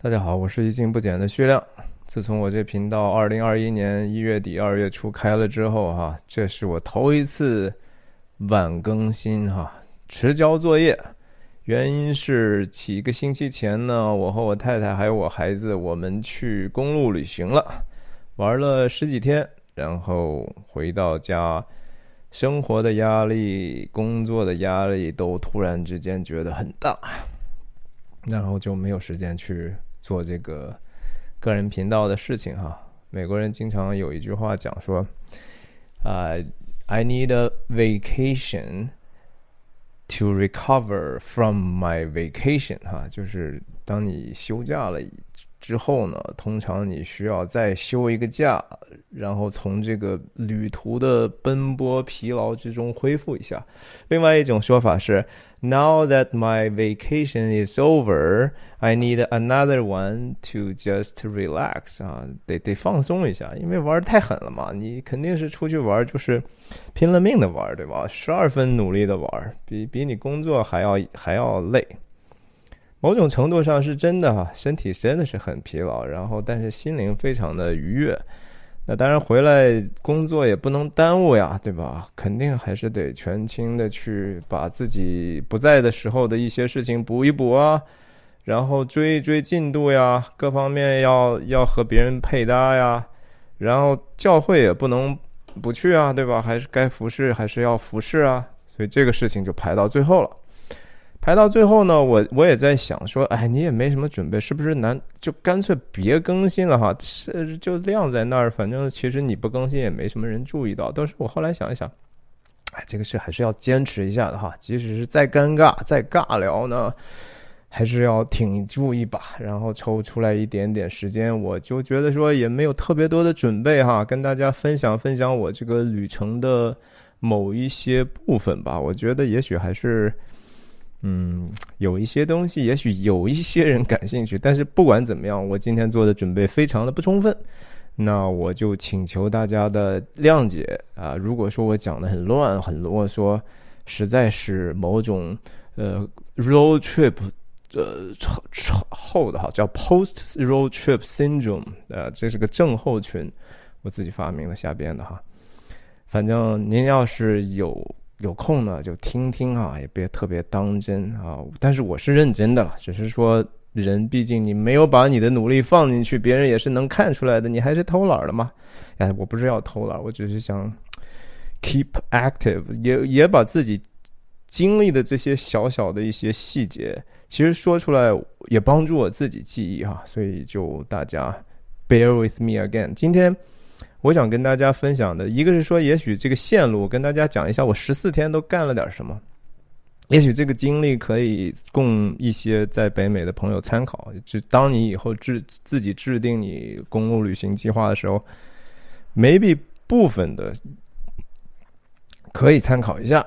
大家好，我是一镜不减的徐亮。自从我这频道二零二一年一月底二月初开了之后，哈，这是我头一次晚更新哈，迟交作业。原因是几个星期前呢，我和我太太还有我孩子，我们去公路旅行了，玩了十几天，然后回到家，生活的压力、工作的压力都突然之间觉得很大，然后就没有时间去。做这个个人频道的事情哈，美国人经常有一句话讲说，啊，I need a vacation to recover from my vacation 哈，就是当你休假了。之后呢，通常你需要再休一个假，然后从这个旅途的奔波疲劳之中恢复一下。另外一种说法是，Now that my vacation is over, I need another one to just relax 啊，得得放松一下，因为玩太狠了嘛。你肯定是出去玩，就是拼了命的玩，对吧？十二分努力的玩，比比你工作还要还要累。某种程度上是真的哈，身体真的是很疲劳，然后但是心灵非常的愉悦。那当然回来工作也不能耽误呀，对吧？肯定还是得全清的去把自己不在的时候的一些事情补一补啊，然后追一追进度呀，各方面要要和别人配搭呀，然后教会也不能不去啊，对吧？还是该服侍还是要服侍啊，所以这个事情就排到最后了。排到最后呢，我我也在想说，哎，你也没什么准备，是不是难就干脆别更新了哈？是就晾在那儿，反正其实你不更新也没什么人注意到。但是我后来想一想，哎，这个事还是要坚持一下的哈，即使是再尴尬、再尬聊呢，还是要挺住一把，然后抽出来一点点时间。我就觉得说也没有特别多的准备哈，跟大家分享分享我这个旅程的某一些部分吧。我觉得也许还是。嗯，有一些东西，也许有一些人感兴趣，但是不管怎么样，我今天做的准备非常的不充分，那我就请求大家的谅解啊。如果说我讲的很乱、很啰嗦，实在是某种呃 road trip 呃后的哈，叫 post road trip syndrome，呃，这是个症候群，我自己发明的瞎编的哈。反正您要是有。有空呢就听听啊，也别特别当真啊。但是我是认真的了，只是说人毕竟你没有把你的努力放进去，别人也是能看出来的。你还是偷懒了嘛？哎，我不是要偷懒，我只是想 keep active，也也把自己经历的这些小小的一些细节，其实说出来也帮助我自己记忆哈。所以就大家 bear with me again，今天。我想跟大家分享的一个是说，也许这个线路，跟大家讲一下我十四天都干了点什么。也许这个经历可以供一些在北美的朋友参考。就当你以后制自己制定你公路旅行计划的时候，maybe 部分的可以参考一下。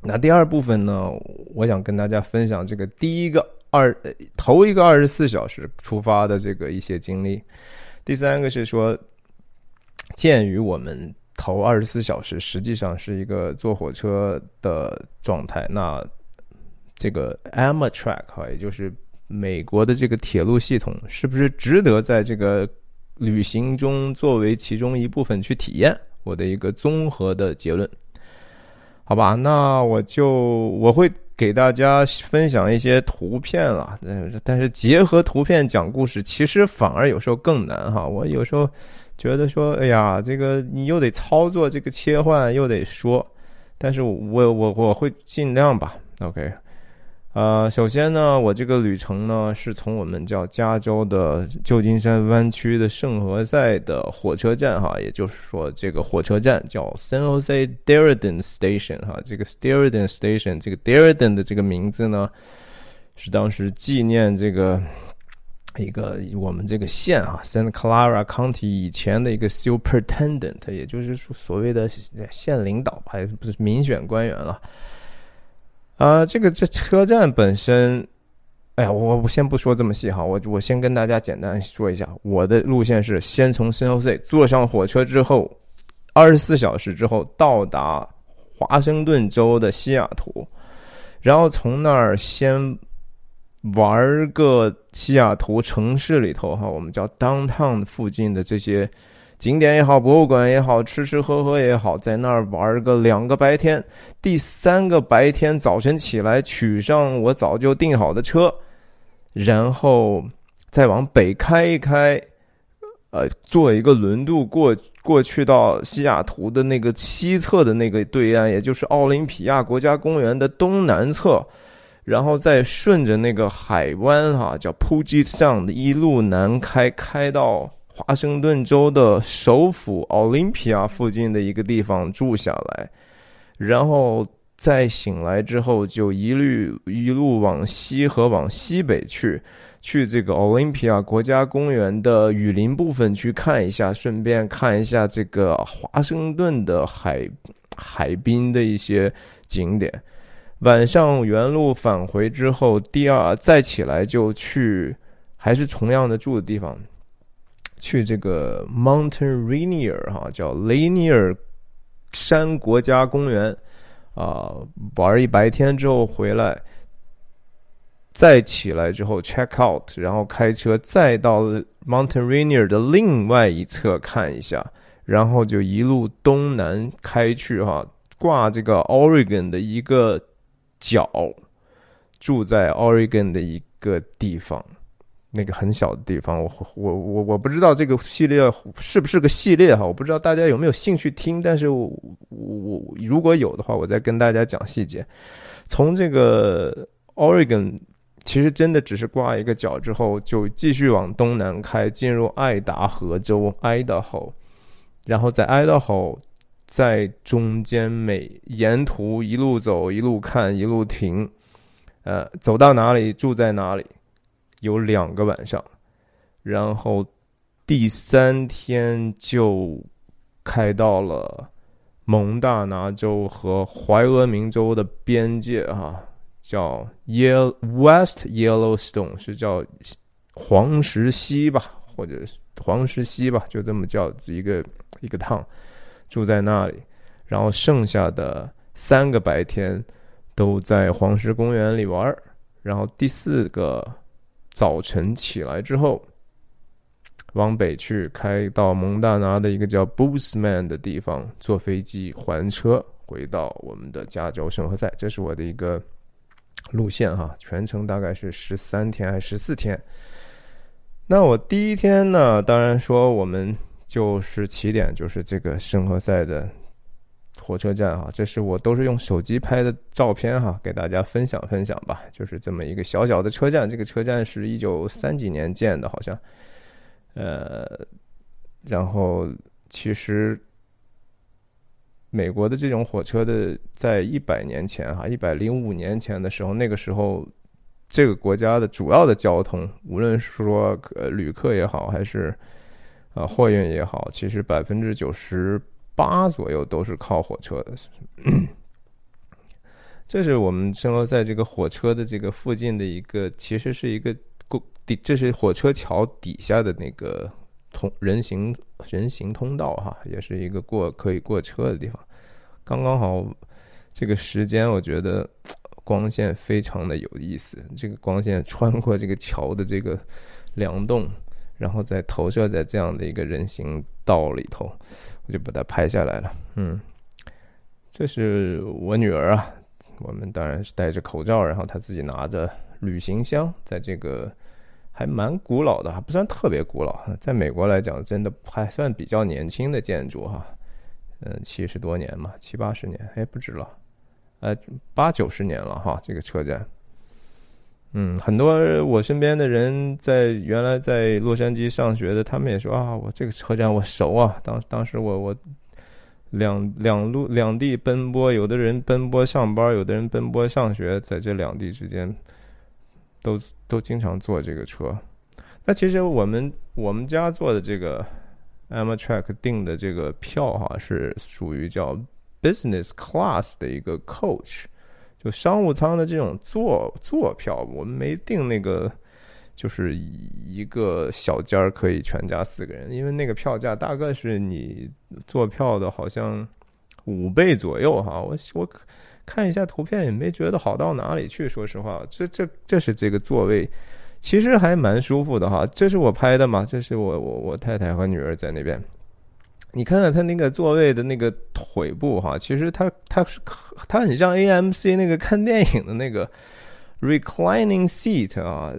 那第二部分呢，我想跟大家分享这个第一个二头一个二十四小时出发的这个一些经历。第三个是说。鉴于我们头二十四小时实际上是一个坐火车的状态，那这个 Amtrak 哈，也就是美国的这个铁路系统，是不是值得在这个旅行中作为其中一部分去体验？我的一个综合的结论，好吧？那我就我会给大家分享一些图片了，但是结合图片讲故事，其实反而有时候更难哈。我有时候。觉得说，哎呀，这个你又得操作这个切换，又得说，但是我我我会尽量吧。OK，呃，首先呢，我这个旅程呢是从我们叫加州的旧金山湾区的圣何塞的火车站哈，也就是说这个火车站叫 San Jose d e r r i d e n Station 哈，这个 d e r r i d e n Station 这个 d e r r i d e n 的这个名字呢是当时纪念这个。一个我们这个县啊，Santa Clara County 以前的一个 Superintendent，也就是所谓的县领导，还不是民选官员了。啊，这个这车站本身，哎呀，我我先不说这么细哈，我我先跟大家简单说一下，我的路线是先从 San Jose 坐上火车之后，二十四小时之后到达华盛顿州的西雅图，然后从那儿先。玩个西雅图城市里头哈，我们叫 downtown 附近的这些景点也好，博物馆也好，吃吃喝喝也好，在那儿玩个两个白天。第三个白天早晨起来，取上我早就订好的车，然后再往北开一开，呃，坐一个轮渡过过去到西雅图的那个西侧的那个对岸，也就是奥林匹亚国家公园的东南侧。然后再顺着那个海湾哈，叫 Puget Sound，一路南开，开到华盛顿州的首府奥林匹亚附近的一个地方住下来，然后再醒来之后，就一律一路往西和往西北去，去这个奥林匹亚国家公园的雨林部分去看一下，顺便看一下这个华盛顿的海海滨的一些景点。晚上原路返回之后，第二再起来就去，还是同样的住的地方，去这个 Mountain Rainier 哈，叫雷尼尔山国家公园啊，玩一白天之后回来，再起来之后 check out，然后开车再到 Mountain Rainier 的另外一侧看一下，然后就一路东南开去哈，挂这个 Oregon 的一个。脚住在 Oregon 的一个地方，那个很小的地方。我我我我不知道这个系列是不是个系列哈，我不知道大家有没有兴趣听。但是我我如果有的话，我再跟大家讲细节。从这个 Oregon 其实真的只是挂一个角之后，就继续往东南开，进入爱达荷州 Idaho，然后在 Idaho。在中间每沿途一路走一路看一路停，呃，走到哪里住在哪里，有两个晚上，然后第三天就开到了蒙大拿州和怀俄明州的边界，哈，叫 Yellow West Yellowstone，是叫黄石溪吧，或者黄石溪吧，就这么叫一个一个趟。住在那里，然后剩下的三个白天都在黄石公园里玩儿然后第四个早晨起来之后，往北去开到蒙大拿的一个叫 Boosman 的地方，坐飞机还车回到我们的加州圣何塞。这是我的一个路线哈，全程大概是十三天还是十四天。那我第一天呢，当然说我们。就是起点，就是这个圣何塞的火车站哈，这是我都是用手机拍的照片哈，给大家分享分享吧。就是这么一个小小的车站，这个车站是一九三几年建的，好像，呃，然后其实美国的这种火车的，在一百年前哈，一百零五年前的时候，那个时候这个国家的主要的交通，无论是说呃旅客也好，还是啊，货运也好，其实百分之九十八左右都是靠火车的。这是我们生活在这个火车的这个附近的一个，其实是一个过底，这是火车桥底下的那个通人行人行通道哈，也是一个过可以过车的地方。刚刚好，这个时间我觉得光线非常的有意思，这个光线穿过这个桥的这个梁洞。然后再投射在这样的一个人行道里头，我就把它拍下来了。嗯，这是我女儿啊，我们当然是戴着口罩，然后她自己拿着旅行箱，在这个还蛮古老的，还不算特别古老，在美国来讲，真的还算比较年轻的建筑哈。嗯，七十多年嘛，七八十年，哎，不止了，呃，八九十年了哈，这个车站。嗯，很多我身边的人在原来在洛杉矶上学的，他们也说啊，我这个车站我熟啊。当当时我我两两路两地奔波，有的人奔波上班，有的人奔波上学，在这两地之间都都经常坐这个车。那其实我们我们家坐的这个 Amtrak 订的这个票哈，是属于叫 Business Class 的一个 Coach。就商务舱的这种坐坐票，我们没订那个，就是一个小间儿可以全家四个人，因为那个票价大概是你坐票的好像五倍左右哈。我我看一下图片也没觉得好到哪里去。说实话，这这这是这个座位，其实还蛮舒服的哈。这是我拍的嘛？这是我我我太太和女儿在那边。你看看它那个座位的那个腿部哈，其实它它是它很像 AMC 那个看电影的那个 reclining seat 啊，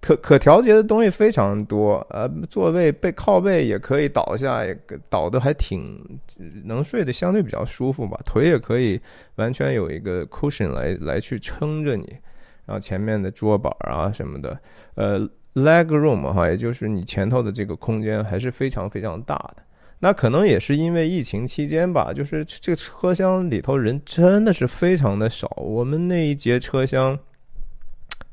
可可调节的东西非常多。呃，座位背靠背也可以倒下，也倒的还挺能睡得相对比较舒服吧。腿也可以完全有一个 cushion 来来去撑着你，然后前面的桌板啊什么的，呃，leg room 哈，也就是你前头的这个空间还是非常非常大的。那可能也是因为疫情期间吧，就是这个车厢里头人真的是非常的少。我们那一节车厢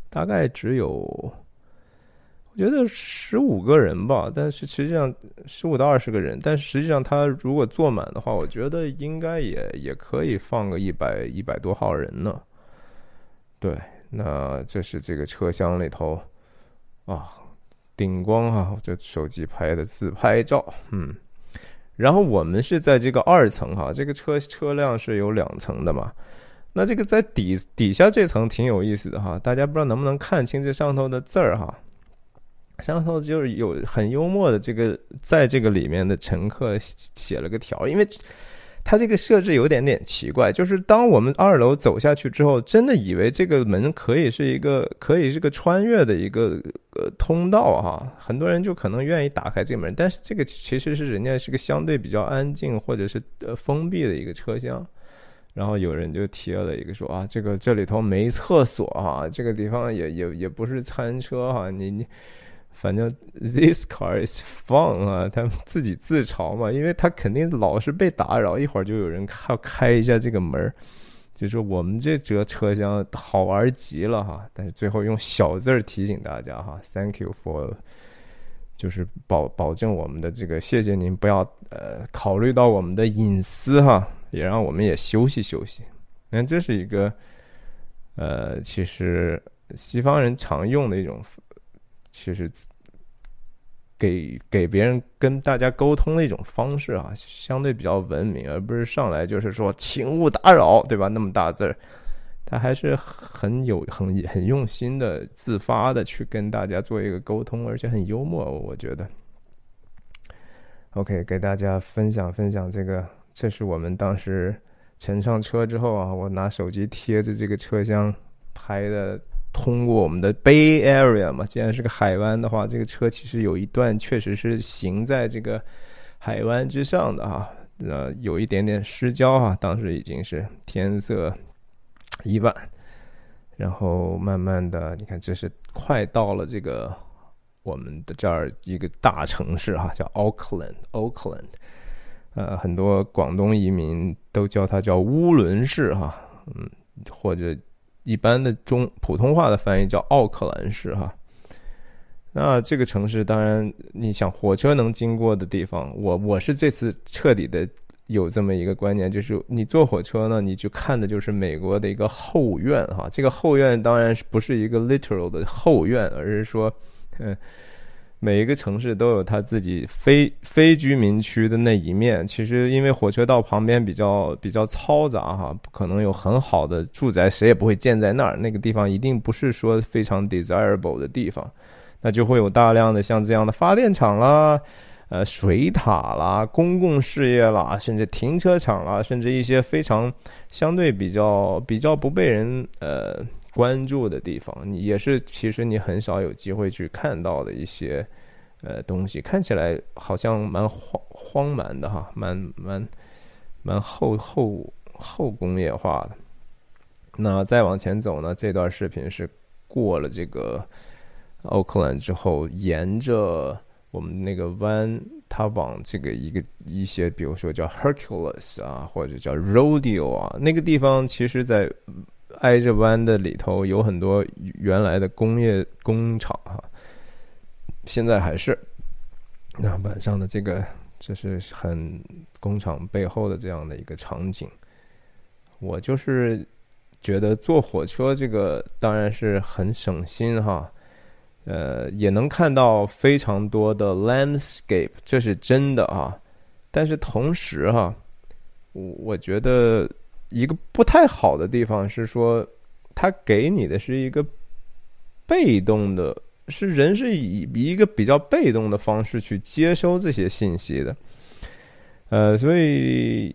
大概只有，我觉得十五个人吧，但是实际上十五到二十个人，但是实际上他如果坐满的话，我觉得应该也也可以放个一百一百多号人呢。对，那这是这个车厢里头啊，顶光哈，这手机拍的自拍照，嗯。然后我们是在这个二层哈，这个车车辆是有两层的嘛。那这个在底底下这层挺有意思的哈，大家不知道能不能看清这上头的字儿哈。上头就是有很幽默的这个，在这个里面的乘客写了个条，因为。它这个设置有点点奇怪，就是当我们二楼走下去之后，真的以为这个门可以是一个可以是个穿越的一个呃通道哈，很多人就可能愿意打开这个门，但是这个其实是人家是个相对比较安静或者是呃封闭的一个车厢，然后有人就贴了一个说啊，这个这里头没厕所哈，这个地方也也也不是餐车哈，你你。反正 this car is fun 啊，他们自己自嘲嘛，因为他肯定老是被打扰，一会儿就有人开开一下这个门就说我们这折车厢好玩极了哈。但是最后用小字儿提醒大家哈，Thank you for，就是保保证我们的这个，谢谢您不要呃考虑到我们的隐私哈，也让我们也休息休息。那这是一个呃，其实西方人常用的一种。其实，给给别人跟大家沟通的一种方式啊，相对比较文明，而不是上来就是说“请勿打扰”，对吧？那么大字儿，他还是很有很很用心的，自发的去跟大家做一个沟通，而且很幽默，我觉得。OK，给大家分享分享这个，这是我们当时乘上车之后啊，我拿手机贴着这个车厢拍的。通过我们的 Bay Area 嘛，既然是个海湾的话，这个车其实有一段确实是行在这个海湾之上的哈，呃，有一点点失焦哈，当时已经是天色已晚，然后慢慢的，你看这是快到了这个我们的这儿一个大城市哈，叫 Auckland，Auckland，呃，很多广东移民都叫它叫乌伦市哈，嗯，或者。一般的中普通话的翻译叫奥克兰市哈，那这个城市当然你想火车能经过的地方，我我是这次彻底的有这么一个观念，就是你坐火车呢，你就看的就是美国的一个后院哈，这个后院当然是不是一个 literal 的后院，而是说，嗯。每一个城市都有它自己非非居民区的那一面。其实因为火车道旁边比较比较嘈杂哈，不可能有很好的住宅，谁也不会建在那儿。那个地方一定不是说非常 desirable 的地方，那就会有大量的像这样的发电厂啦、呃水塔啦、公共事业啦，甚至停车场啦，甚至一些非常相对比较比较不被人呃。关注的地方，你也是其实你很少有机会去看到的一些呃东西，看起来好像蛮荒荒蛮的哈，蛮蛮蛮后后后工业化的。那再往前走呢，这段视频是过了这个奥克兰之后，沿着我们那个湾，它往这个一个一些，比如说叫 Hercules 啊，或者叫 Rodeo 啊，那个地方其实，在。挨着湾的里头有很多原来的工业工厂哈，现在还是那晚上的这个，这是很工厂背后的这样的一个场景。我就是觉得坐火车这个当然是很省心哈，呃，也能看到非常多的 landscape，这是真的啊。但是同时哈，我我觉得。一个不太好的地方是说，他给你的是一个被动的，是人是以一个比较被动的方式去接收这些信息的，呃，所以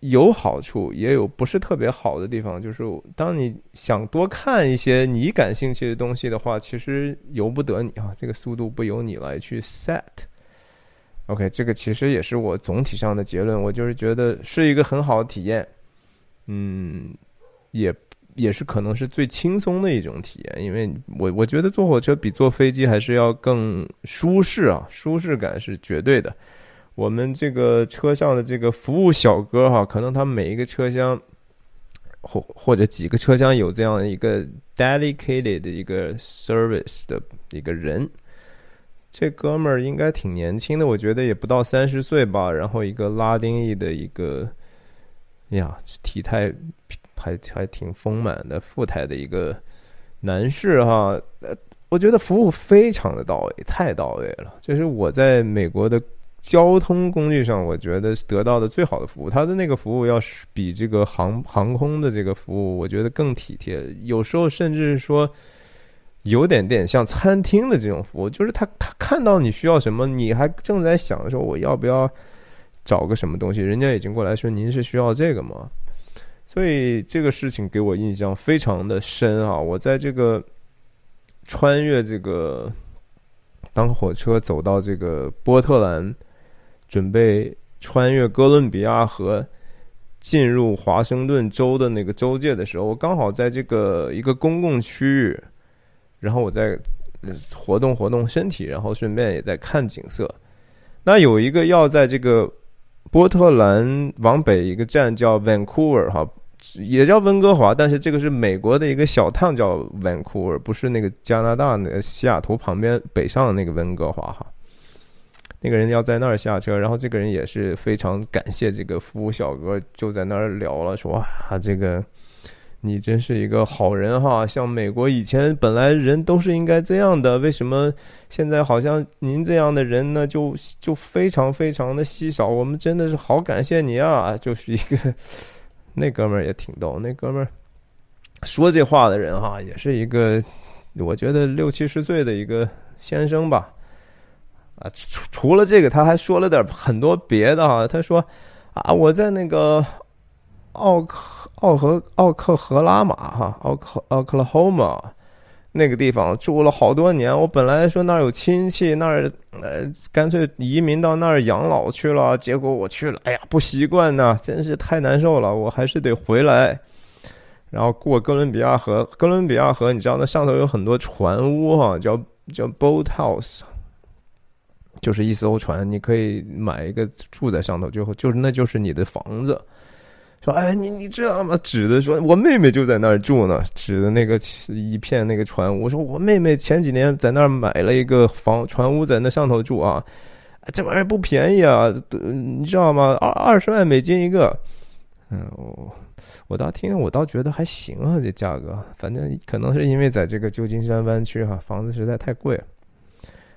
有好处，也有不是特别好的地方。就是当你想多看一些你感兴趣的东西的话，其实由不得你啊，这个速度不由你来去 set。OK，这个其实也是我总体上的结论，我就是觉得是一个很好的体验。嗯，也也是可能是最轻松的一种体验，因为我我觉得坐火车比坐飞机还是要更舒适啊，舒适感是绝对的。我们这个车上的这个服务小哥哈，可能他每一个车厢或或者几个车厢有这样一个 dedicated 的一个 service 的一个人，这哥们儿应该挺年轻的，我觉得也不到三十岁吧，然后一个拉丁裔的一个。呀，体态还还挺丰满的，富态的一个男士哈，呃，我觉得服务非常的到位，太到位了。就是我在美国的交通工具上，我觉得得到的最好的服务。他的那个服务要是比这个航航空的这个服务，我觉得更体贴。有时候甚至说有点点像餐厅的这种服务，就是他他看到你需要什么，你还正在想说我要不要。找个什么东西，人家已经过来说您是需要这个吗？所以这个事情给我印象非常的深啊！我在这个穿越这个当火车走到这个波特兰，准备穿越哥伦比亚河进入华盛顿州的那个州界的时候，我刚好在这个一个公共区域，然后我在活动活动身体，然后顺便也在看景色。那有一个要在这个。波特兰往北一个站叫 Vancouver 哈，也叫温哥华，但是这个是美国的一个小趟叫 Vancouver，不是那个加拿大那个西雅图旁边北上的那个温哥华哈。那个人要在那儿下车，然后这个人也是非常感谢这个服务小哥，就在那儿聊了，说啊这个。你真是一个好人哈！像美国以前本来人都是应该这样的，为什么现在好像您这样的人呢，就就非常非常的稀少？我们真的是好感谢你啊！就是一个那哥们儿也挺逗，那哥们儿说这话的人哈，也是一个我觉得六七十岁的一个先生吧。啊，除除了这个，他还说了点很多别的哈。他说啊，我在那个奥克。奥和奥克荷拉马哈，奥克奥克拉荷马那个地方住了好多年。我本来说那儿有亲戚，那儿呃干脆移民到那儿养老去了。结果我去了，哎呀不习惯呐，真是太难受了。我还是得回来，然后过哥伦比亚河。哥伦比亚河，你知道那上头有很多船屋哈，叫叫 boat house，就是一艘船，你可以买一个住在上头，就就是那就是你的房子。说哎，你你知道吗？指的说，我妹妹就在那儿住呢。指的那个一片那个船屋，说我妹妹前几年在那儿买了一个房船屋，在那上头住啊。这玩意儿不便宜啊，你知道吗？二二十万美金一个。嗯，我我倒听，我倒觉得还行啊，这价格。反正可能是因为在这个旧金山湾区哈，房子实在太贵了。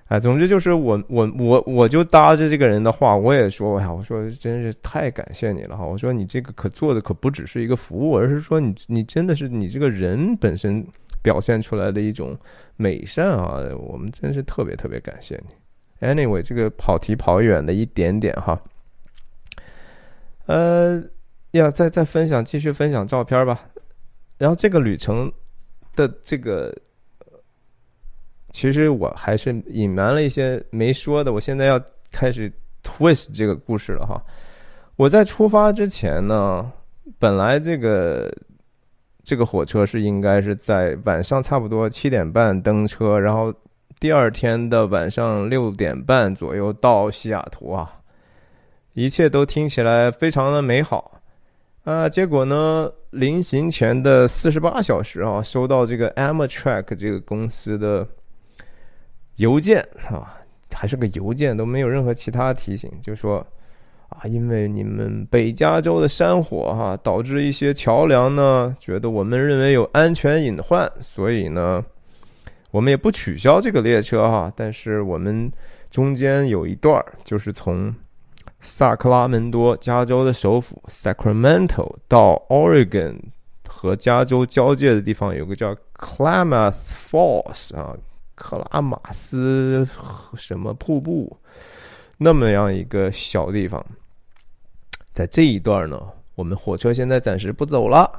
哎，总之就是我我我我就搭着这个人的话，我也说，哎呀，我说真是太感谢你了哈！我说你这个可做的可不只是一个服务，而是说你你真的是你这个人本身表现出来的一种美善啊！我们真是特别特别感谢你。Anyway，这个跑题跑远了一点点哈。呃，要再再分享，继续分享照片吧。然后这个旅程的这个。其实我还是隐瞒了一些没说的，我现在要开始 twist 这个故事了哈。我在出发之前呢，本来这个这个火车是应该是在晚上差不多七点半登车，然后第二天的晚上六点半左右到西雅图啊，一切都听起来非常的美好啊。结果呢，临行前的四十八小时啊，收到这个 Amtrak 这个公司的。邮件啊，还是个邮件，都没有任何其他提醒，就说啊，因为你们北加州的山火哈，导致一些桥梁呢，觉得我们认为有安全隐患，所以呢，我们也不取消这个列车哈，但是我们中间有一段就是从萨克拉门多，加州的首府 Sacramento 到 Oregon 和加州交界的地方有个叫 Klamath Falls 啊，克拉马斯什么瀑布，那么样一个小地方，在这一段呢，我们火车现在暂时不走了，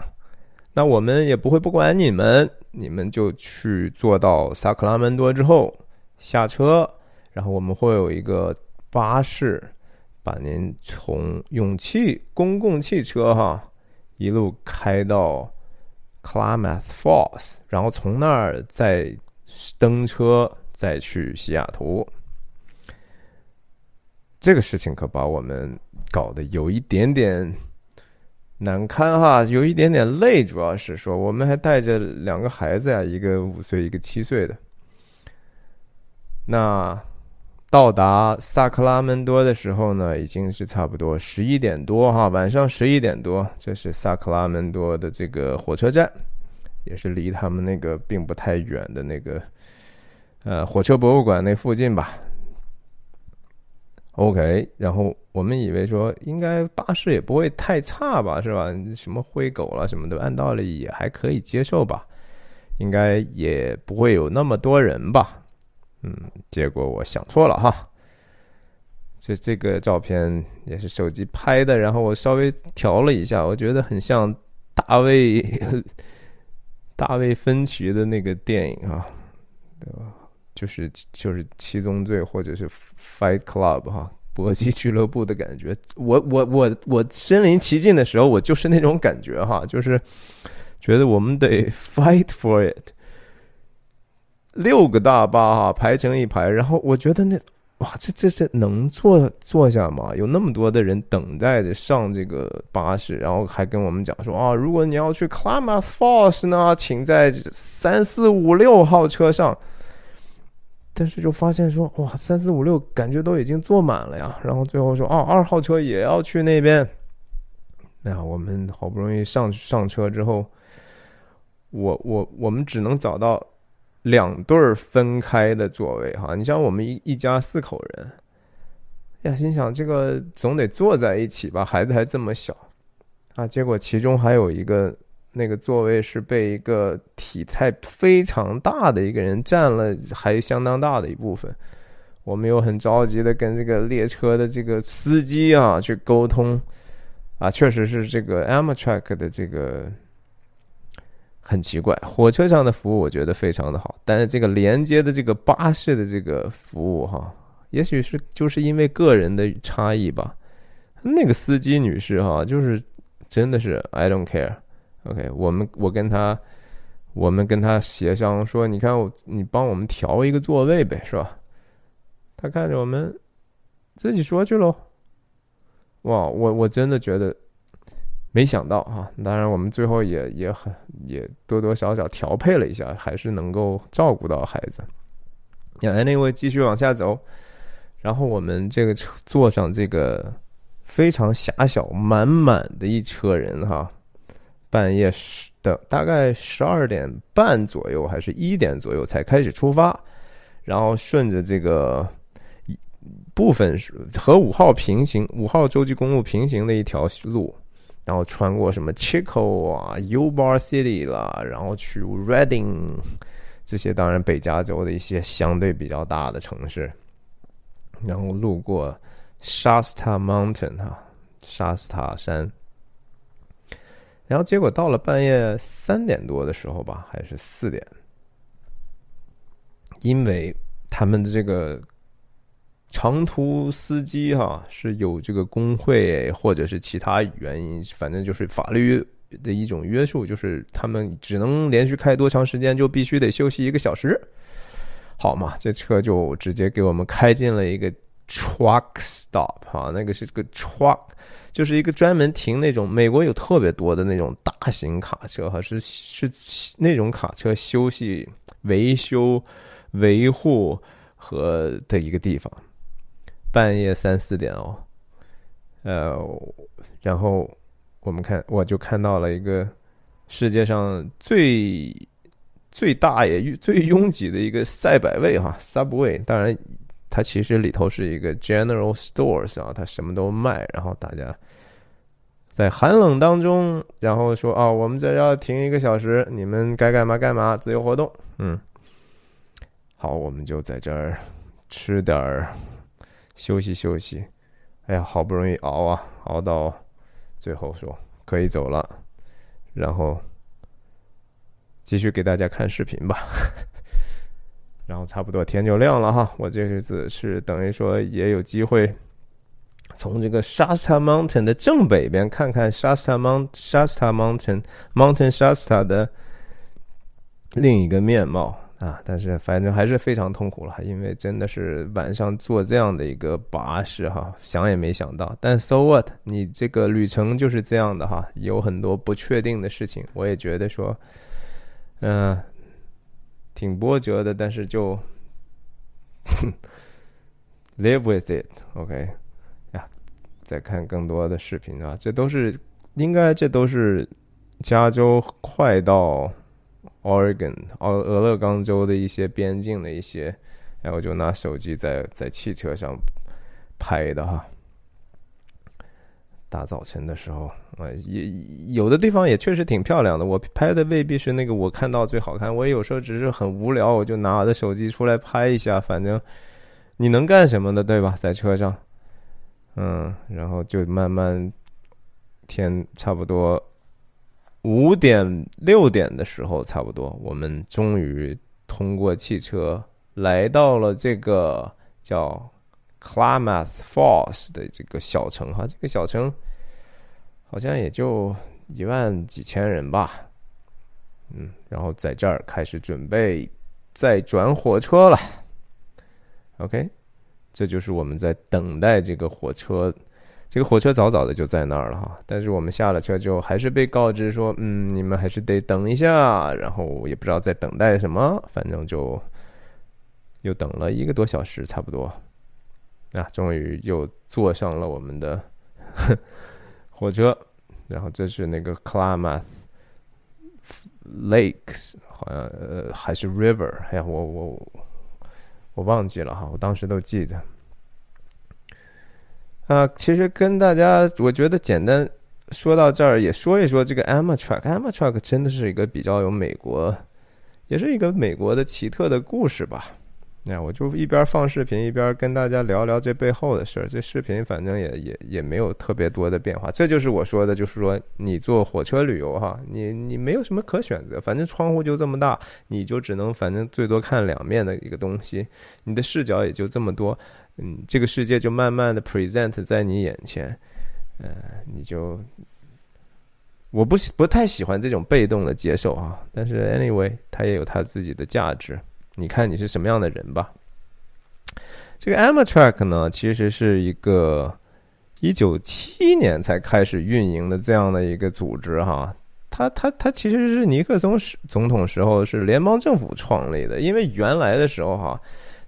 那我们也不会不管你们，你们就去坐到萨克拉门多之后下车，然后我们会有一个巴士。把您从勇气公共汽车哈一路开到 Klamath Falls，然后从那儿再登车再去西雅图。这个事情可把我们搞得有一点点难堪哈，有一点点累，主要是说我们还带着两个孩子呀，一个五岁，一个七岁的。那。到达萨克拉门多的时候呢，已经是差不多十一点多哈，晚上十一点多。这是萨克拉门多的这个火车站，也是离他们那个并不太远的那个呃火车博物馆那附近吧。OK，然后我们以为说应该巴士也不会太差吧，是吧？什么灰狗了什么的，按道理也还可以接受吧，应该也不会有那么多人吧。嗯，结果我想错了哈。这这个照片也是手机拍的，然后我稍微调了一下，我觉得很像大卫大卫芬奇的那个电影啊，对吧？就是就是七宗罪或者是 Fight Club 哈，搏击俱乐部的感觉。我我我我身临其境的时候，我就是那种感觉哈，就是觉得我们得 fight for it。六个大巴哈排成一排，然后我觉得那哇，这这这能坐坐下吗？有那么多的人等待着上这个巴士，然后还跟我们讲说啊，如果你要去 Klamath Falls 呢，请在三四五六号车上。但是就发现说哇，三四五六感觉都已经坐满了呀。然后最后说啊，二号车也要去那边。那我们好不容易上上车之后，我我我们只能找到。两对儿分开的座位哈，你像我们一一家四口人，呀，心想这个总得坐在一起吧，孩子还这么小，啊，结果其中还有一个那个座位是被一个体态非常大的一个人占了，还相当大的一部分，我们又很着急的跟这个列车的这个司机啊去沟通，啊，确实是这个 Amtrak 的这个。很奇怪，火车上的服务我觉得非常的好，但是这个连接的这个巴士的这个服务哈，也许是就是因为个人的差异吧。那个司机女士哈，就是真的是 I don't care。OK，我们我跟他，我们跟他协商说，你看我你帮我们调一个座位呗，是吧？他看着我们自己说去喽。哇，我我真的觉得。没想到哈，当然我们最后也也很也多多少少调配了一下，还是能够照顾到孩子。那那位继续往下走，然后我们这个车坐上这个非常狭小、满满的一车人哈，半夜十的大概十二点半左右，还是一点左右才开始出发，然后顺着这个部分是和五号平行、五号洲际公路平行的一条路。然后穿过什么 Chico 啊、Ubar City 啦，然后去 Reading 这些，当然北加州的一些相对比较大的城市，然后路过 Shasta Mountain 哈，沙斯塔山，然后结果到了半夜三点多的时候吧，还是四点，因为他们的这个。长途司机哈是有这个工会或者是其他原因，反正就是法律的一种约束，就是他们只能连续开多长时间，就必须得休息一个小时。好嘛，这车就直接给我们开进了一个 truck stop 哈，那个是个 truck，就是一个专门停那种美国有特别多的那种大型卡车哈，是是那种卡车休息、维修、维护和的一个地方。半夜三四点哦，呃，然后我们看，我就看到了一个世界上最最大也最拥挤的一个赛百味哈，Subway。当然，它其实里头是一个 general stores 啊，它什么都卖，然后大家在寒冷当中，然后说啊，我们这要停一个小时，你们该干嘛干嘛，自由活动，嗯，好，我们就在这儿吃点儿，休息休息。哎呀，好不容易熬啊，熬到最后说可以走了，然后继续给大家看视频吧。然后差不多天就亮了哈，我这次是等于说也有机会从这个 Shasta Mountain 的正北边看看 Shasta Mount Shasta Mountain Mountain Shasta 的另一个面貌。啊，但是反正还是非常痛苦了，因为真的是晚上坐这样的一个巴士哈，想也没想到。但 so what，你这个旅程就是这样的哈，有很多不确定的事情。我也觉得说，嗯，挺波折的，但是就 live with it，OK，呀，再看更多的视频啊，这都是应该这都是加州快到。Oregon，俄俄勒冈州的一些边境的一些，然后就拿手机在在汽车上拍的哈。大早晨的时候，啊，也有的地方也确实挺漂亮的。我拍的未必是那个我看到最好看，我有时候只是很无聊，我就拿我的手机出来拍一下。反正你能干什么的，对吧？在车上，嗯，然后就慢慢天差不多。五点六点的时候，差不多，我们终于通过汽车来到了这个叫 Klamath Falls 的这个小城哈。这个小城好像也就一万几千人吧，嗯，然后在这儿开始准备再转火车了。OK，这就是我们在等待这个火车。这个火车早早的就在那儿了哈，但是我们下了车就还是被告知说，嗯，你们还是得等一下，然后也不知道在等待什么，反正就又等了一个多小时，差不多，啊，终于又坐上了我们的 火车，然后这是那个 Klamath Lakes，好像呃还是 River，哎呀，我我我忘记了哈，我当时都记得。啊，其实跟大家，我觉得简单说到这儿，也说一说这个 Amtrak。Amtrak 真的是一个比较有美国，也是一个美国的奇特的故事吧。那我就一边放视频，一边跟大家聊聊这背后的事儿。这视频反正也也也没有特别多的变化。这就是我说的，就是说你坐火车旅游哈，你你没有什么可选择，反正窗户就这么大，你就只能反正最多看两面的一个东西，你的视角也就这么多。嗯，这个世界就慢慢的 present 在你眼前，呃，你就我不不太喜欢这种被动的接受啊，但是 anyway，它也有它自己的价值。你看你是什么样的人吧。这个 Amtrak 呢，其实是一个一九七年才开始运营的这样的一个组织哈。它它它其实是尼克松时总统时候是联邦政府创立的，因为原来的时候哈。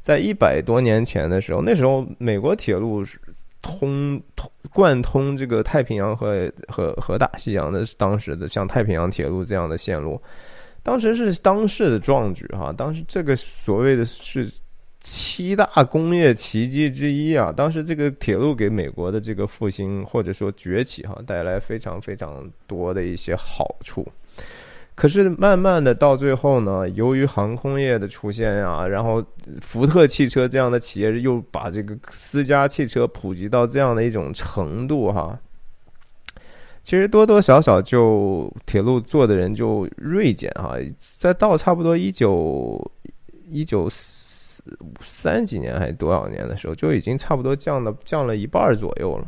在一百多年前的时候，那时候美国铁路是通通贯通这个太平洋和和和大西洋的当时的像太平洋铁路这样的线路，当时是当世的壮举哈。当时这个所谓的是七大工业奇迹之一啊。当时这个铁路给美国的这个复兴或者说崛起哈带来非常非常多的一些好处。可是慢慢的到最后呢，由于航空业的出现呀，然后福特汽车这样的企业又把这个私家汽车普及到这样的一种程度哈，其实多多少少就铁路做的人就锐减哈，在到差不多一九一九四三几年还是多少年的时候，就已经差不多降了降了一半左右了。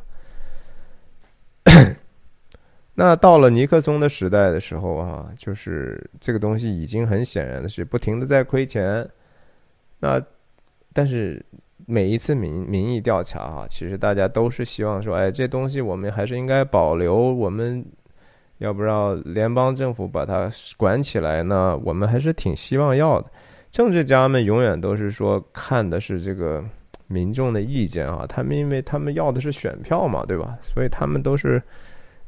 那到了尼克松的时代的时候啊，就是这个东西已经很显然的是不停的在亏钱。那但是每一次民民意调查哈，其实大家都是希望说，哎，这东西我们还是应该保留。我们要不让联邦政府把它管起来呢？我们还是挺希望要的。政治家们永远都是说看的是这个民众的意见啊，他们因为他们要的是选票嘛，对吧？所以他们都是。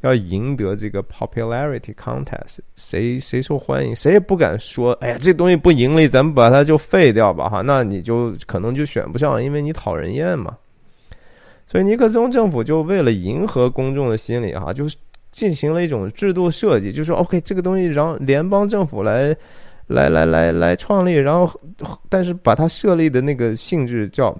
要赢得这个 popularity contest，谁谁受欢迎，谁也不敢说，哎呀，这东西不盈利，咱们把它就废掉吧，哈，那你就可能就选不上，因为你讨人厌嘛。所以尼克松政府就为了迎合公众的心理，哈，就是进行了一种制度设计，就说 OK，这个东西让联邦政府来，来来来来创立，然后但是把它设立的那个性质叫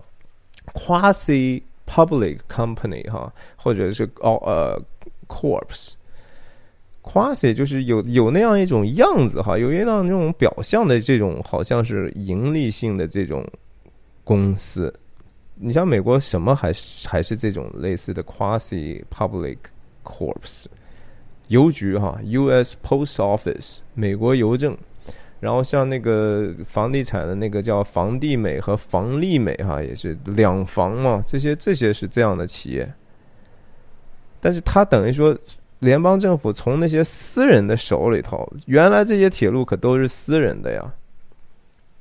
quasi public company，哈，或者是哦呃。Corpse，quasi 就是有有那样一种样子哈，有一样那种表象的这种好像是盈利性的这种公司。你像美国什么还是还是这种类似的 quasi public corpse，邮局哈，U.S. Post Office，美国邮政，然后像那个房地产的那个叫房地美和房利美哈，也是两房嘛，这些这些是这样的企业。但是它等于说，联邦政府从那些私人的手里头，原来这些铁路可都是私人的呀。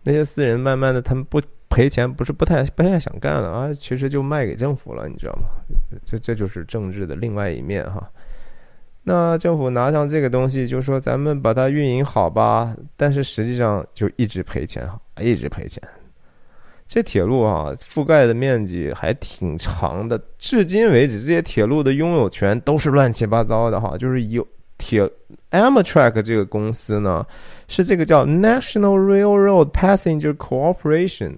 那些私人慢慢的，他们不赔钱，不是不太不太想干了啊，其实就卖给政府了，你知道吗？这这就是政治的另外一面哈。那政府拿上这个东西，就说咱们把它运营好吧，但是实际上就一直赔钱，一直赔钱。这铁路啊，覆盖的面积还挺长的。至今为止，这些铁路的拥有权都是乱七八糟的哈。就是有铁 Amtrak 这个公司呢，是这个叫 National Railroad Passenger Corporation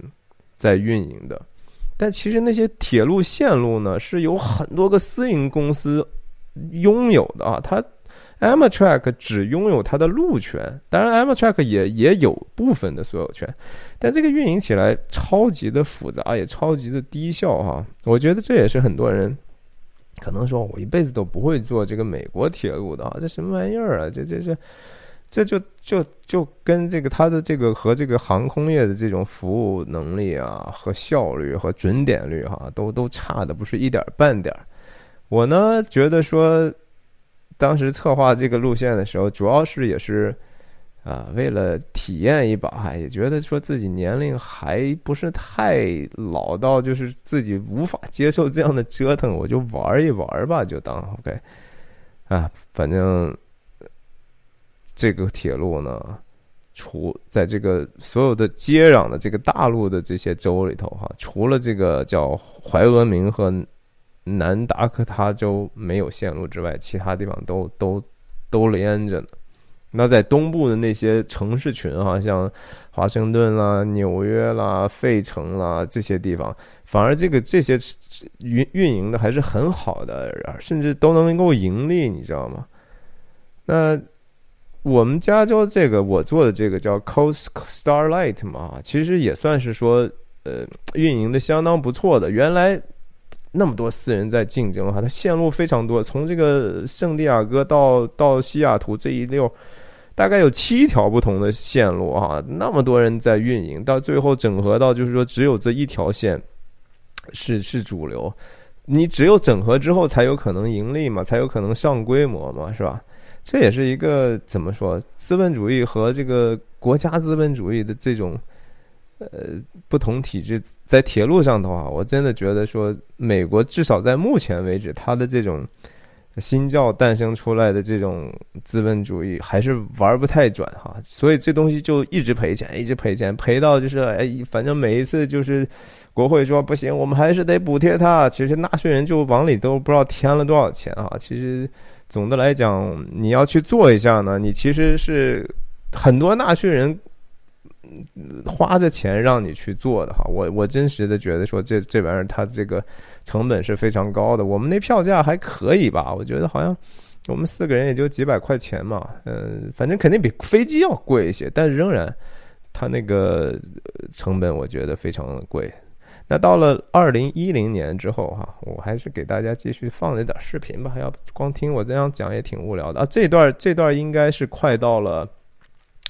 在运营的。但其实那些铁路线路呢，是有很多个私营公司拥有的啊。它 Amtrak 只拥有它的路权，当然 Amtrak 也也有部分的所有权。但这个运营起来超级的复杂，也超级的低效哈。我觉得这也是很多人可能说我一辈子都不会做这个美国铁路的啊，这什么玩意儿啊？这这这这就就就跟这个它的这个和这个航空业的这种服务能力啊和效率和准点率哈，都都差的不是一点半点儿。我呢觉得说，当时策划这个路线的时候，主要是也是。啊，为了体验一把，也觉得说自己年龄还不是太老到，就是自己无法接受这样的折腾，我就玩一玩吧，就当 OK。啊，反正这个铁路呢，除在这个所有的接壤的这个大陆的这些州里头哈，除了这个叫怀俄明和南达科他州没有线路之外，其他地方都都都连着呢。那在东部的那些城市群哈，像华盛顿啦、纽约啦、费城啦这些地方，反而这个这些运运营的还是很好的，甚至都能够盈利，你知道吗？那我们加州这个我做的这个叫 Coast Starlight 嘛，其实也算是说呃运营的相当不错的。原来那么多私人在竞争哈，它线路非常多，从这个圣地亚哥到到西雅图这一溜。大概有七条不同的线路啊，那么多人在运营，到最后整合到就是说只有这一条线是是主流，你只有整合之后才有可能盈利嘛，才有可能上规模嘛，是吧？这也是一个怎么说资本主义和这个国家资本主义的这种呃不同体制，在铁路上的话，我真的觉得说美国至少在目前为止，它的这种。新教诞生出来的这种资本主义还是玩不太转哈，所以这东西就一直赔钱，一直赔钱，赔到就是哎，反正每一次就是国会说不行，我们还是得补贴他，其实纳税人就往里都不知道添了多少钱啊。其实总的来讲，你要去做一下呢，你其实是很多纳税人花着钱让你去做的哈。我我真实的觉得说这这玩意儿它这个。成本是非常高的，我们那票价还可以吧？我觉得好像我们四个人也就几百块钱嘛，嗯，反正肯定比飞机要贵一些，但仍然它那个成本我觉得非常的贵。那到了二零一零年之后哈，我还是给大家继续放了点视频吧，要光听我这样讲也挺无聊的啊。这段这段应该是快到了，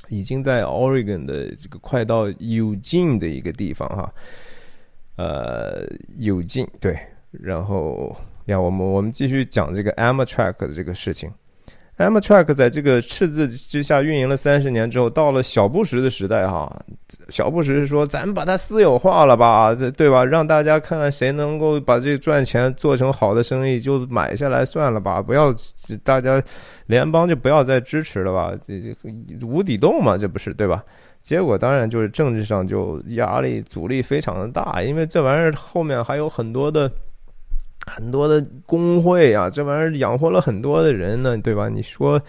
已经在 Oregon 的这个快到有近的一个地方哈。呃，有劲对，然后呀，我们我们继续讲这个 Amtrak 的这个事情。Amtrak 在这个赤字之下运营了三十年之后，到了小布什的时代，哈，小布什是说，咱们把它私有化了吧，这对吧？让大家看看谁能够把这赚钱做成好的生意，就买下来算了吧，不要大家联邦就不要再支持了吧，这这无底洞嘛，这不是对吧？结果当然就是政治上就压力阻力非常的大，因为这玩意儿后面还有很多的。很多的工会啊，这玩意儿养活了很多的人呢，对吧？你说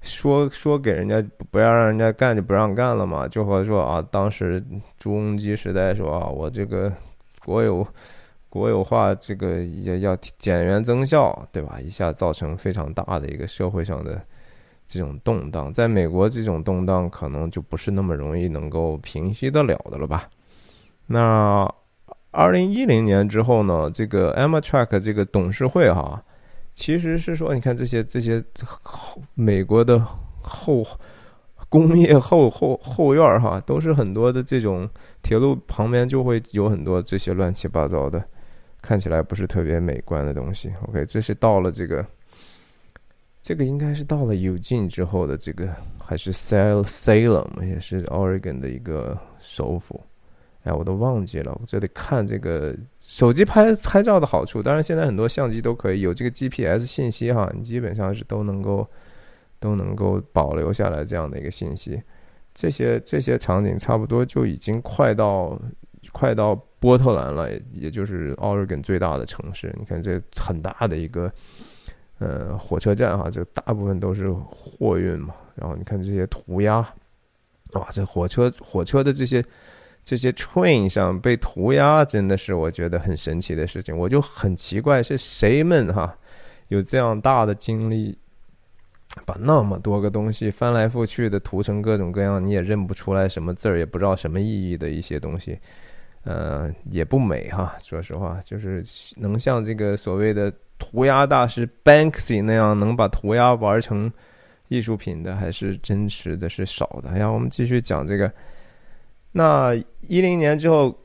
说说给人家不要让人家干就不让干了嘛？就和说啊，当时朱镕基时代说啊，我这个国有国有化这个也要减员增效，对吧？一下造成非常大的一个社会上的这种动荡，在美国这种动荡可能就不是那么容易能够平息得了的了吧？那。二零一零年之后呢，这个 Amtrak 这个董事会哈，其实是说，你看这些这些美国的后工业后后后院哈，都是很多的这种铁路旁边就会有很多这些乱七八糟的，看起来不是特别美观的东西。OK，这是到了这个这个应该是到了有进之后的这个，还是 SA Salem 也是 Oregon 的一个首府。哎，我都忘记了，我这得看这个手机拍拍照的好处。当然，现在很多相机都可以有这个 GPS 信息哈，你基本上是都能够都能够保留下来这样的一个信息。这些这些场景差不多就已经快到快到波特兰了，也就是奥尔根最大的城市。你看这很大的一个呃火车站哈，这大部分都是货运嘛。然后你看这些涂鸦，哇，这火车火车的这些。这些 train 上被涂鸦，真的是我觉得很神奇的事情。我就很奇怪，是谁们哈有这样大的精力，把那么多个东西翻来覆去的涂成各种各样，你也认不出来什么字儿，也不知道什么意义的一些东西，呃，也不美哈。说实话，就是能像这个所谓的涂鸦大师 Banksy 那样，能把涂鸦玩成艺术品的，还是真实的是少的。哎呀，我们继续讲这个。那一零年之后，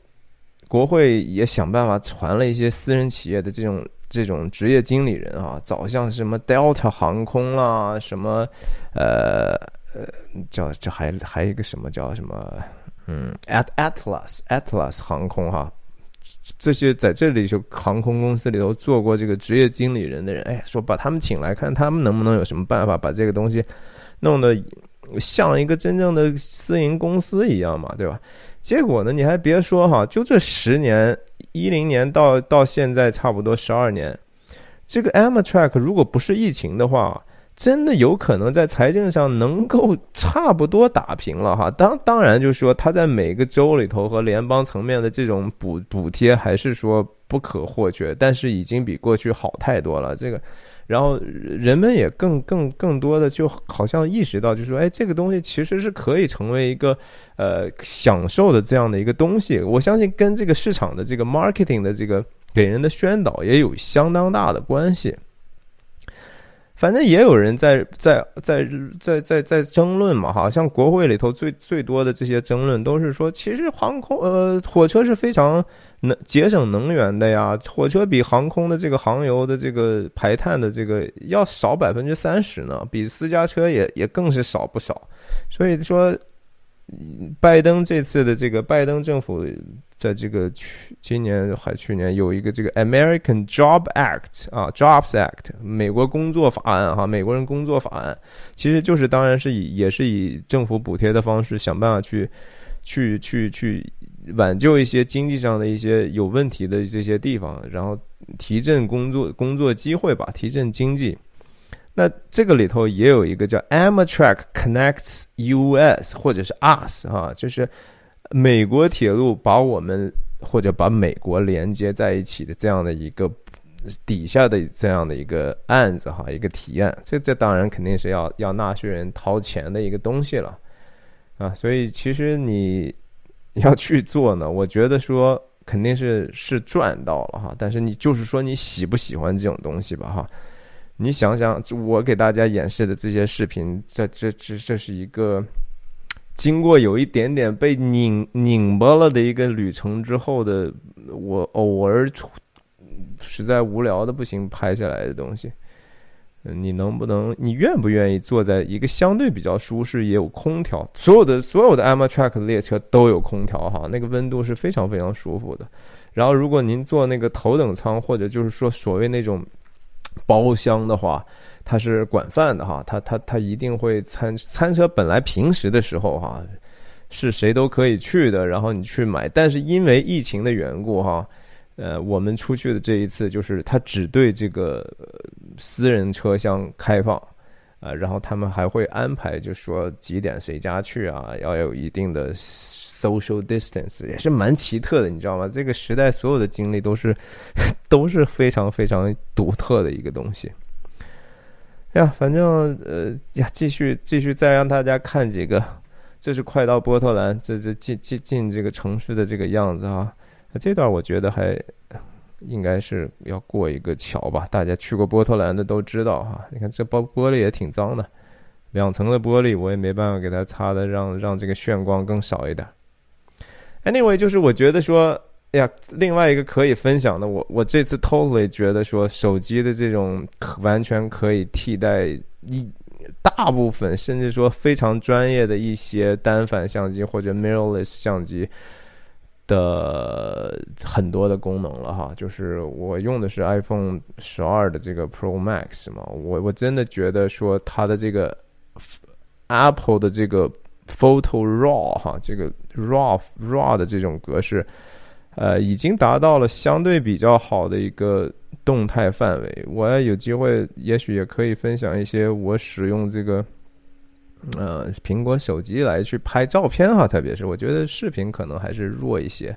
国会也想办法传了一些私人企业的这种这种职业经理人啊，早像什么 Delta 航空啦，什么呃呃叫这还还一个什么叫什么嗯 At Atlas Atlas 航空哈，这些在这里就航空公司里头做过这个职业经理人的人，哎，说把他们请来看，他们能不能有什么办法把这个东西弄得。像一个真正的私营公司一样嘛，对吧？结果呢，你还别说哈，就这十年，一零年到到现在差不多十二年，这个 Amtrak 如果不是疫情的话，真的有可能在财政上能够差不多打平了哈。当当然，就是说它在每个州里头和联邦层面的这种补补贴还是说不可或缺，但是已经比过去好太多了。这个。然后人们也更更更多的就好像意识到，就是说，哎，这个东西其实是可以成为一个呃享受的这样的一个东西。我相信跟这个市场的这个 marketing 的这个给人的宣导也有相当大的关系。反正也有人在在在在在在争论嘛，哈，像国会里头最最多的这些争论都是说，其实航空呃火车是非常能节省能源的呀，火车比航空的这个航油的这个排碳的这个要少百分之三十呢，比私家车也也更是少不少，所以说。拜登这次的这个拜登政府在这个去今年还去年有一个这个 American Job Act 啊，Jobs Act 美国工作法案哈，美国人工作法案，其实就是当然是以也是以政府补贴的方式想办法去去去去挽救一些经济上的一些有问题的这些地方，然后提振工作工作机会吧，提振经济。那这个里头也有一个叫 Amtrak Connects U.S. 或者是 US 哈，就是美国铁路把我们或者把美国连接在一起的这样的一个底下的这样的一个案子哈，一个提案。这这当然肯定是要要纳税人掏钱的一个东西了啊，所以其实你要去做呢，我觉得说肯定是是赚到了哈，但是你就是说你喜不喜欢这种东西吧哈。你想想，我给大家演示的这些视频，这这这这是一个经过有一点点被拧拧巴了的一个旅程之后的，我偶尔实在无聊的不行拍下来的东西。你能不能，你愿不愿意坐在一个相对比较舒适、也有空调，所有的所有的 Amtrak 列车都有空调哈，那个温度是非常非常舒服的。然后，如果您坐那个头等舱，或者就是说所谓那种包厢的话，它是管饭的哈，它它它一定会餐餐车本来平时的时候哈，是谁都可以去的，然后你去买，但是因为疫情的缘故哈。呃，我们出去的这一次就是他只对这个私人车厢开放，啊，然后他们还会安排，就说几点谁家去啊，要有一定的 social distance，也是蛮奇特的，你知道吗？这个时代所有的经历都是 都是非常非常独特的一个东西。呀，反正呃呀，继续继续再让大家看几个，这是快到波特兰，这这进进进这个城市的这个样子啊。那这段我觉得还应该是要过一个桥吧，大家去过波特兰的都知道哈。你看这玻玻璃也挺脏的，两层的玻璃我也没办法给它擦的，让让这个炫光更少一点。Anyway，就是我觉得说，哎呀，另外一个可以分享的，我我这次 totally 觉得说，手机的这种可完全可以替代一大部分，甚至说非常专业的一些单反相机或者 mirrorless 相机。的很多的功能了哈，就是我用的是 iPhone 十二的这个 Pro Max 嘛，我我真的觉得说它的这个 Apple 的这个 Photo RAW 哈，这个 RAW RAW 的这种格式，呃，已经达到了相对比较好的一个动态范围。我有机会，也许也可以分享一些我使用这个。呃，苹果手机来去拍照片哈，特别是我觉得视频可能还是弱一些，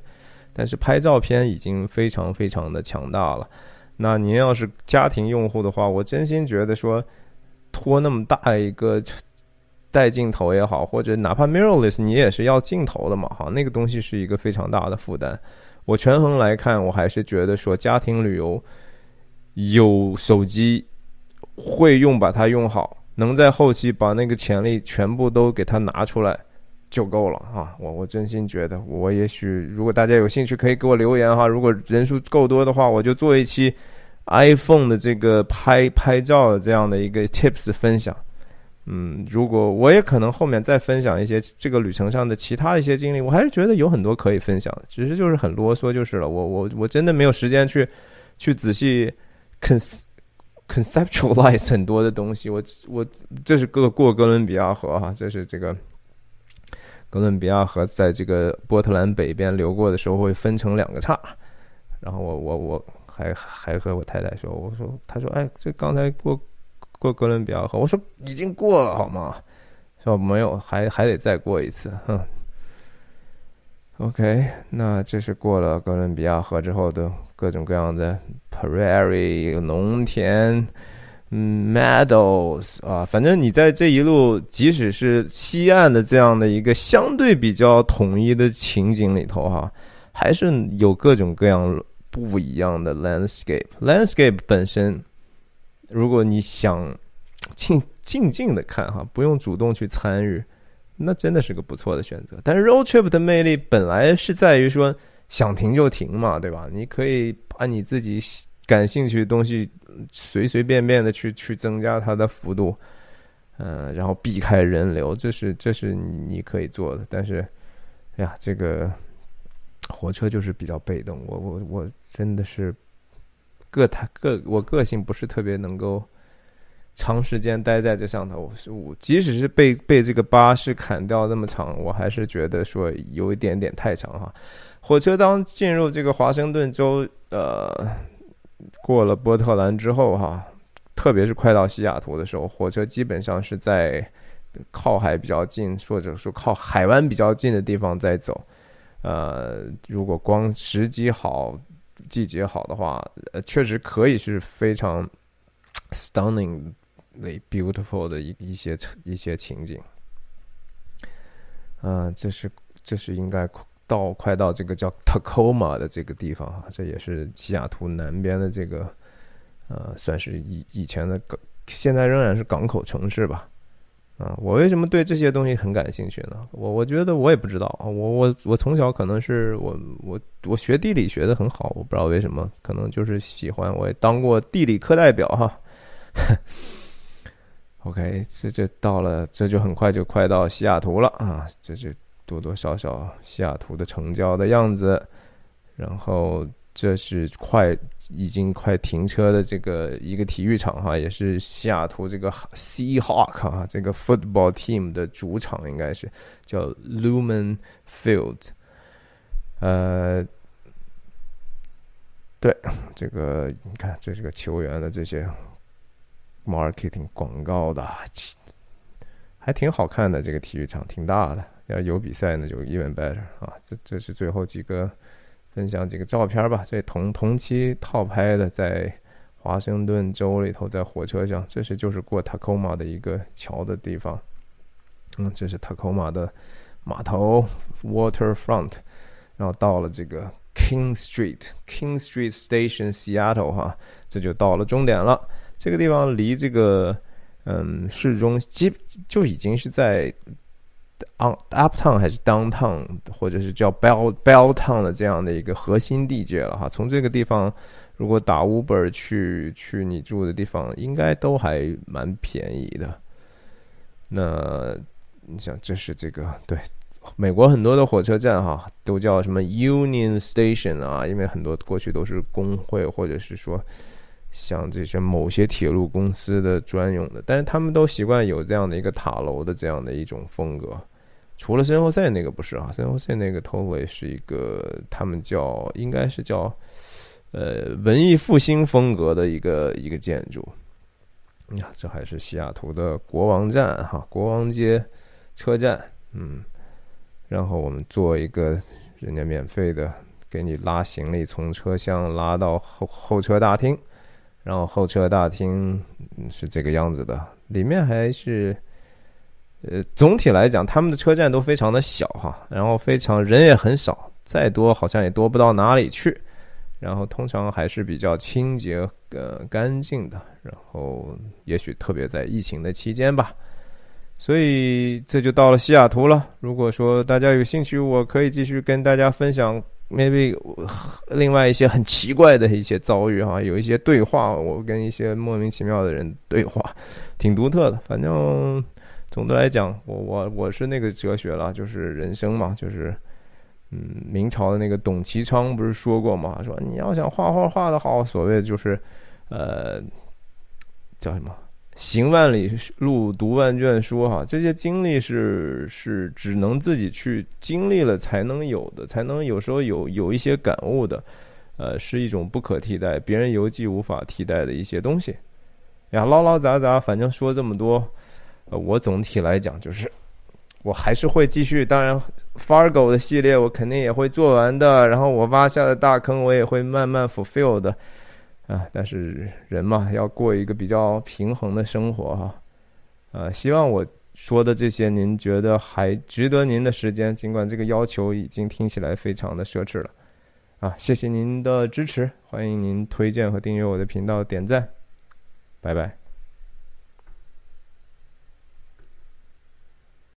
但是拍照片已经非常非常的强大了。那您要是家庭用户的话，我真心觉得说拖那么大一个带镜头也好，或者哪怕 mirrorless 你也是要镜头的嘛哈，那个东西是一个非常大的负担。我权衡来看，我还是觉得说家庭旅游有手机会用，把它用好。能在后期把那个潜力全部都给它拿出来就够了啊！我我真心觉得，我也许如果大家有兴趣，可以给我留言哈。如果人数够多的话，我就做一期 iPhone 的这个拍拍照的这样的一个 tips 分享。嗯，如果我也可能后面再分享一些这个旅程上的其他一些经历，我还是觉得有很多可以分享的，只是就是很啰嗦就是了。我我我真的没有时间去去仔细 con conceptualize 很多的东西，我我这是过过哥伦比亚河哈，这是这个哥伦比亚河在这个波特兰北边流过的时候会分成两个岔，然后我我我还还和我太太说，我说他说哎，这刚才过过哥伦比亚河，我说已经过了好吗？说没有，还还得再过一次，哼。OK，那这是过了哥伦比亚河之后的各种各样的 prairie 农田，，meadows 啊，反正你在这一路，即使是西岸的这样的一个相对比较统一的情景里头，哈，还是有各种各样不一样的 landscape。landscape 本身，如果你想静静静的看，哈，不用主动去参与。那真的是个不错的选择，但是 road trip 的魅力本来是在于说想停就停嘛，对吧？你可以把你自己感兴趣的东西随随便便的去去增加它的幅度，嗯，然后避开人流，这是这是你可以做的。但是，哎呀，这个火车就是比较被动，我我我真的是个他个我个性不是特别能够。长时间待在这上头，我即使是被被这个巴士砍掉那么长，我还是觉得说有一点点太长哈。火车当进入这个华盛顿州，呃，过了波特兰之后哈，特别是快到西雅图的时候，火车基本上是在靠海比较近，或者说靠海湾比较近的地方在走。呃，如果光时机好、季节好的话，呃，确实可以是非常 stunningly beautiful 的一一些一些情景，啊，这是这是应该到快到这个叫 Tacoma 的这个地方哈，这也是西雅图南边的这个呃，算是以以前的港，现在仍然是港口城市吧。啊，我为什么对这些东西很感兴趣呢？我我觉得我也不知道啊，我我我从小可能是我我我学地理学的很好，我不知道为什么，可能就是喜欢，我也当过地理课代表哈。OK，这就到了，这就很快就快到西雅图了啊！这就多多少少西雅图的城郊的样子。然后这是快已经快停车的这个一个体育场哈，也是西雅图这个 Seahawk 啊，这个 football team 的主场应该是叫 Lumen Field。呃，对，这个你看，这是个球员的这些。marketing 广告的，还挺好看的。这个体育场挺大的，要有比赛那就 even better 啊！这这是最后几个分享几个照片吧。这同同期套拍的，在华盛顿州里头，在火车上，这是就是过 Tacoma 的一个桥的地方。嗯，这是 Tacoma 的码头 waterfront，然后到了这个 King Street，King Street Station Seattle 哈，这就到了终点了。这个地方离这个嗯市中基就已经是在 on uptown 还是 downtown 或者是叫 bell bell town 的这样的一个核心地界了哈。从这个地方如果打 Uber 去去你住的地方，应该都还蛮便宜的。那你想，这是这个对美国很多的火车站哈，都叫什么 Union Station 啊？因为很多过去都是工会或者是说。像这些某些铁路公司的专用的，但是他们都习惯有这样的一个塔楼的这样的一种风格。除了圣何塞那个不是啊，圣何塞那个 totally 是一个他们叫应该是叫呃文艺复兴风格的一个一个建筑。呀，这还是西雅图的国王站哈，国王街车站，嗯，然后我们做一个人家免费的给你拉行李，从车厢拉到后候车大厅。然后候车大厅是这个样子的，里面还是，呃，总体来讲，他们的车站都非常的小哈，然后非常人也很少，再多好像也多不到哪里去，然后通常还是比较清洁呃干净的，然后也许特别在疫情的期间吧，所以这就到了西雅图了。如果说大家有兴趣，我可以继续跟大家分享。maybe 另外一些很奇怪的一些遭遇哈，有一些对话，我跟一些莫名其妙的人对话，挺独特的。反正总的来讲，我我我是那个哲学了，就是人生嘛，就是嗯，明朝的那个董其昌不是说过嘛，说你要想画画画的好，所谓就是呃叫什么？行万里路，读万卷书，哈，这些经历是是只能自己去经历了才能有的，才能有时候有有一些感悟的，呃，是一种不可替代，别人邮寄无法替代的一些东西。呀，唠唠杂杂，反正说这么多，我总体来讲就是，我还是会继续。当然，Fargo 的系列我肯定也会做完的，然后我挖下的大坑我也会慢慢 fulfill 的。啊，但是人嘛，要过一个比较平衡的生活哈。呃，希望我说的这些您觉得还值得您的时间，尽管这个要求已经听起来非常的奢侈了。啊，谢谢您的支持，欢迎您推荐和订阅我的频道，点赞，拜拜。